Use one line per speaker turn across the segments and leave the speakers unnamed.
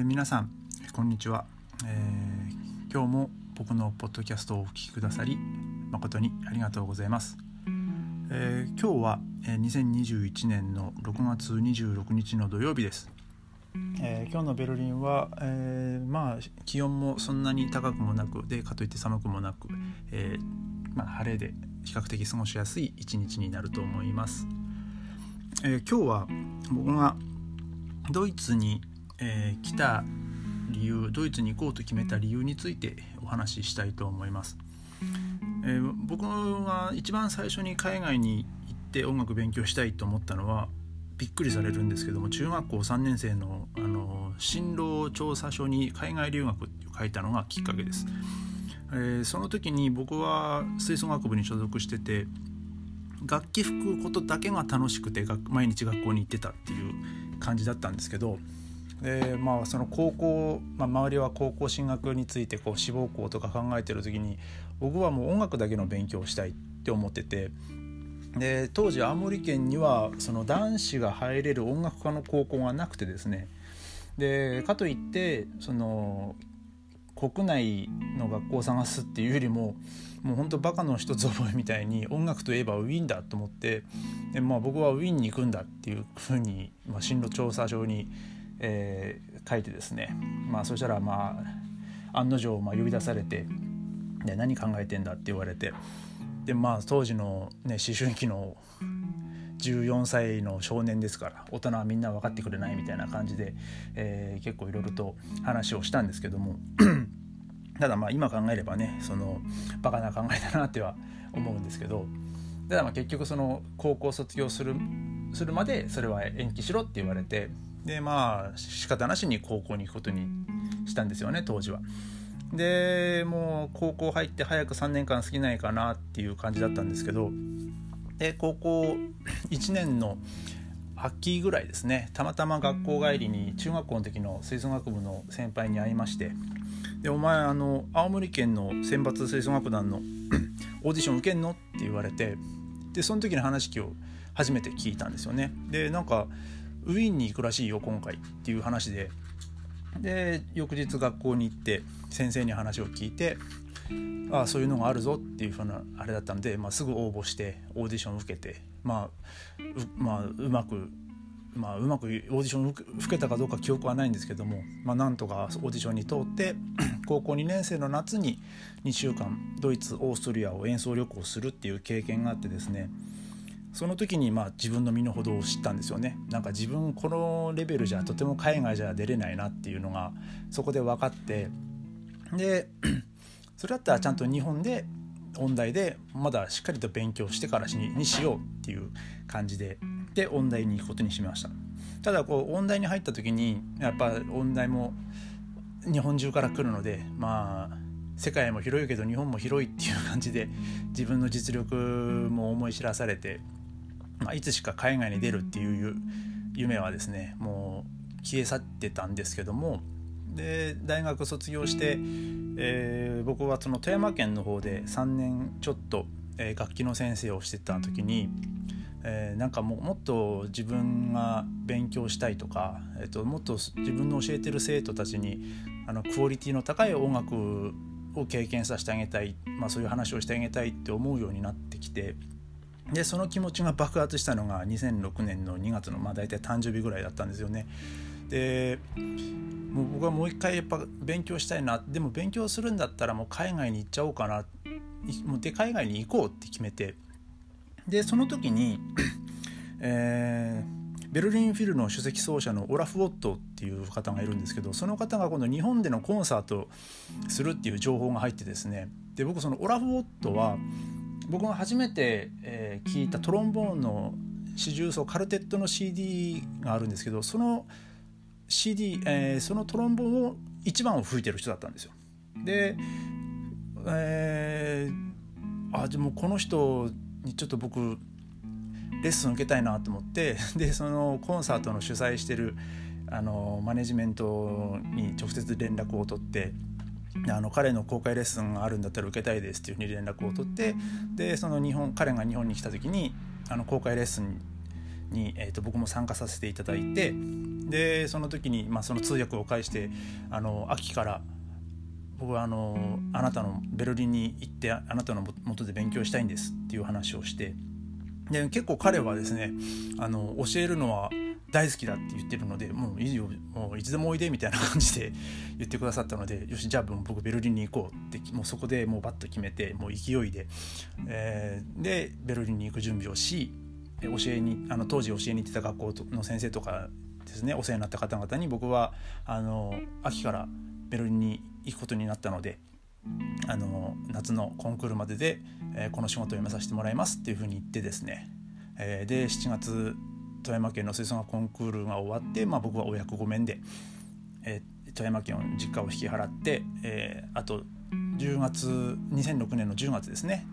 ー皆さんこんにちは、えー今日も僕のポッドキャストをお聞きくださり誠にありがとうございます、えー今日は、えー2021年の6月26日の土曜日です、えー今日のベルリンは、えーまあ気温もそんなに高くもなくでかといって寒くもなく、えーまあ、晴れで比較的過ごしやすい一日になると思います、えー今日は僕がドイツに、えー来た理由ドイツに行こうと決めた理由についてお話ししたいと思います、えー僕が一番最初に海外に行って音楽勉強したいと思ったのはびっくりされるんですけども中学校3年生のあの進路調査書に海外留学って書いたのがきっかけです、えーその時に僕は吹奏楽部に所属してて楽器吹くことだけが楽しくて毎日学校に行ってたっていう感じだったんですけどでまあその高校、まあ、周りは高校進学についてこう志望校とか考えてる時に僕はもう音楽だけの勉強をしたいって思っててで当時青森県にはその男子が入れる音楽科の高校がなくてですねでかといってその国内の学校を探すっていうよりももうほんとバカの一つ覚えみたいに音楽といえばウィンだと思ってで、まあ、僕はウィンに行くんだっていうふうに、まあ、進路調査書に、えー書いてですね、まあ、そしたらまあ案の定まあ呼び出されて「で何考えてんだ?」って言われてでまあ当時の、ね、思春期の14歳の少年ですから大人はみんな分かってくれないみたいな感じで、えー結構いろいろと話をしたんですけども ただまあ今考えればねそのバカな考えだなっては思うんですけどただまあ結局その高校卒業するするまでそれは延期しろって言われてでまあ仕方なしに高校に行くことにしたんですよね当時は。でもう高校入って早く3年間過ぎないかなっていう感じだったんですけどで高校1年の秋ぐらいですねたまたま学校帰りに中学校の時の吹奏楽部の先輩に会いまして「でお前あの青森県の選抜吹奏楽団の オーディション受けんの?」って言われてでその時の話を初めて聞いたんですよね。でなんかウィーンに行くらしいよ今回っていう話で。で翌日学校に行って先生に話を聞いてああそういうのがあるぞっていうふうなあれだったので、まあ、すぐ応募してオーディションを受けて、まあうまあ、うまく、まあ、うまくオーディション受け受けたかどうか記憶はないんですけども、まあ、なんとかオーディションに通って 高校2年生の夏に2週間ドイツオーストリアを演奏旅行するっていう経験があってですねその時にまあ自分の身の程を知ったんですよね。なんか自分このレベルじゃとても海外じゃ出れないなっていうのがそこで分かってで それだったらちゃんと日本で音大でまだしっかりと勉強してからにしようっていう感じでで音大に行くことにしました。ただこう音大に入った時にやっぱ音大も日本中から来るのでまあ世界も広いけど日本も広いっていう感じで自分の実力も思い知らされて、まあ、いつしか海外に出るっていう夢はですねもう消え去ってたんですけどもで大学卒業して、えー僕はその富山県の方で3年ちょっと、えー楽器の先生をしてた時に、えーなんかもうもっと自分が勉強したいとか、えー、ともっと自分の教えてる生徒たちにあのクオリティの高い音楽を経験させてあげたい、まあ、そういう話をしてあげたいって思うようになってきてでその気持ちが爆発したのが2006年の2月の、まあ、大体誕生日ぐらいだったんですよね。でもう僕はもう一回やっぱ勉強したいな。でも勉強するんだったらもう海外に行っちゃおうかな。もうで海外に行こうって決めて。でその時に、えーベルリンフィルの首席奏者のオラフ・ウォットっていう方がいるんですけどその方が今度日本でのコンサートするっていう情報が入ってですね。で僕そのオラフ・ウォットは僕が初めて、えー聞いたトロンボーンの四重奏カルテットの CD があるんですけどその CD、えーそのトロンボーンを一番を吹いてる人だったんですよ。で、えーあでもこの人にちょっと僕レッスン受けたいなと思って でそのコンサートの主催してるあのマネジメントに直接連絡を取ってあの彼の公開レッスンがあるんだったら受けたいですっていうふうに連絡を取ってでその日本彼が日本に来た時にあの公開レッスンに、えー、と僕も参加させていただいてでその時に、まあ、その通訳を介してあの秋から僕はあのあなたのベルリンに行ってあなたのもとで勉強したいんですっていう話をしてで結構彼はですねあの教えるのは大好きだって言ってるのでもういいよもういつでもおいでみたいな感じで 言ってくださったのでよしじゃあ僕ベルリンに行こうってもうそこでもうバッと決めてもう勢いで、えー、でベルリンに行く準備をし教えにあの当時教えに行ってた学校の先生とかですねお世話になった方々に僕はあの秋からベルリンに行くことになったのであの夏のコンクールまでで、えー、この仕事を辞めさせてもらいますっていうふうに言ってですね、えー、で7月富山県の水槽学コンクールが終わって、まあ、僕はお役御免で、えー、富山県を実家を引き払って、えー、あと10月2006年の10月ですね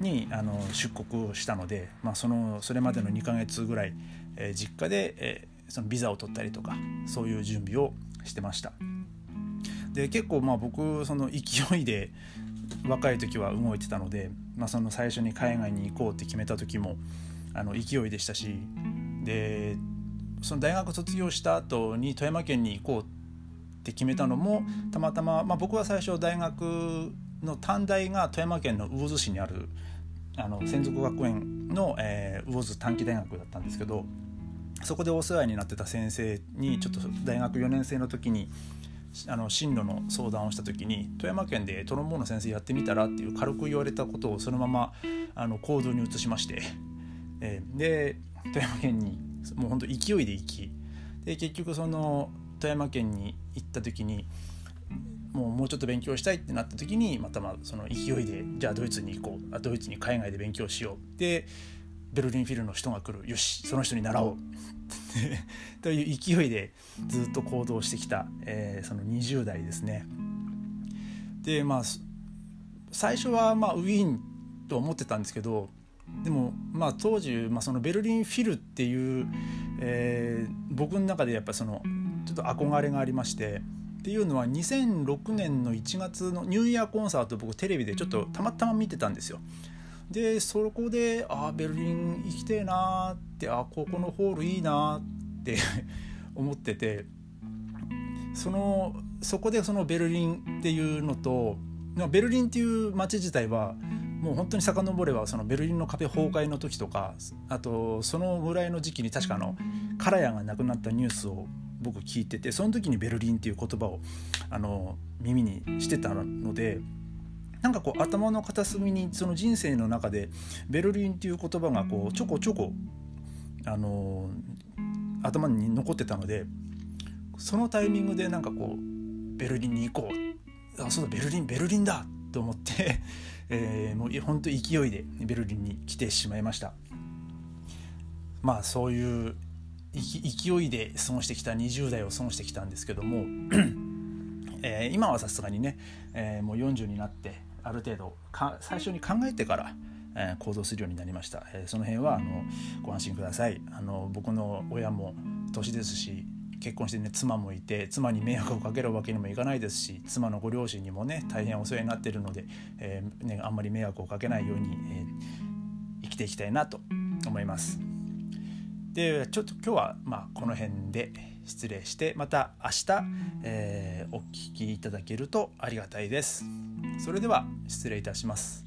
にあの出国をしたので、まあ、そのそれまでの2ヶ月ぐらい、えー、実家で、えー、そのビザを取ったりとかそういう準備をしてました。で結構まあ僕その勢いで若い時は動いてたので、まあ、その最初に海外に行こうって決めた時もあの勢いでしたしでその大学卒業した後に富山県に行こうって決めたのもたまたま、まあ、僕は最初大学の短大が富山県の魚津市にあるあの専属学園の、えー、魚津短期大学だったんですけどそこでお世話になってた先生にちょっと大学4年生の時にあの進路の相談をした時に富山県でトロンボーンの先生やってみたらっていう軽く言われたことをそのままあの行動に移しまして、えー、で富山県にもうほんと勢いで行きで結局その富山県に行った時にもうもうちょっと勉強したいってなった時にまたまあその勢いでじゃあドイツに行こうあドイツに海外で勉強しようでベルリンフィルの人が来るよしその人に習おう という勢いでずっと行動してきた、えー、その20代ですね。でまあ最初はまあウィーンと思ってたんですけどでもまあ当時、まあ、そのベルリンフィルっていう、えー、僕の中でやっぱそのちょっと憧れがありましてっていうのは2006年の1月のニューイヤーコンサート僕テレビでちょっとたまたま見てたんですよ。でそこでああベルリン行きてえなってあここのホールいいなって 思っててそのそこでそのベルリンっていうのとベルリンっていう街自体はもう本当に遡ればそのベルリンの壁崩壊の時とかあとそのぐらいの時期に確かあのカラヤが亡くなったニュースを僕聞いててその時にベルリンっていう言葉をあの耳にしてたのでなんかこう頭の片隅にその人生の中でベルリンっていう言葉がこうちょこちょこあの頭に残ってたのでそのタイミングでなんかこうベルリンに行こうあそうだベルリンベルリンだと思って、えー、もう本当勢いでベルリンに来てしまいました。まあそういう勢いで過ごしてきた20代を過ごしてきたんですけども えー、今はさすがにね、えー、もう40になってある程度か最初に考えてから、えー、行動するようになりました、えその辺はあのご安心ください。あの僕の親も年ですし結婚してね妻もいて妻に迷惑をかけるわけにもいかないですし妻のご両親にもね大変お世話になってるので、えね、あんまり迷惑をかけないように、え生きていきたいなと思います。でちょっと今日はまあこの辺で失礼してまた明日、えー、お聞きいただけるとありがたいです。それでは失礼いたします。